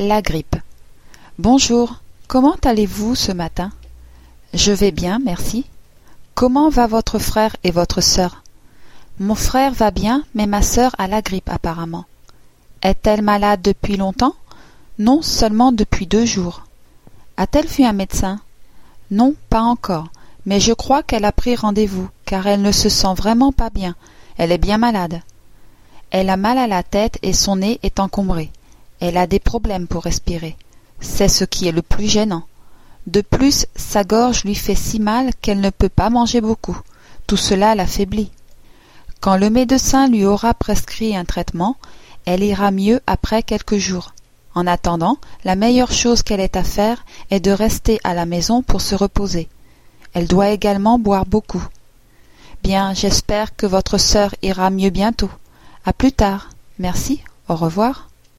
La grippe. Bonjour, comment allez-vous ce matin? Je vais bien, merci. Comment va votre frère et votre sœur? Mon frère va bien, mais ma sœur a la grippe apparemment. Est-elle malade depuis longtemps? Non, seulement depuis deux jours. A-t-elle vu un médecin? Non, pas encore, mais je crois qu'elle a pris rendez-vous, car elle ne se sent vraiment pas bien. Elle est bien malade. Elle a mal à la tête et son nez est encombré. Elle a des problèmes pour respirer. C'est ce qui est le plus gênant. De plus, sa gorge lui fait si mal qu'elle ne peut pas manger beaucoup. Tout cela l'affaiblit. Quand le médecin lui aura prescrit un traitement, elle ira mieux après quelques jours. En attendant, la meilleure chose qu'elle ait à faire est de rester à la maison pour se reposer. Elle doit également boire beaucoup. Bien, j'espère que votre sœur ira mieux bientôt. À plus tard. Merci. Au revoir.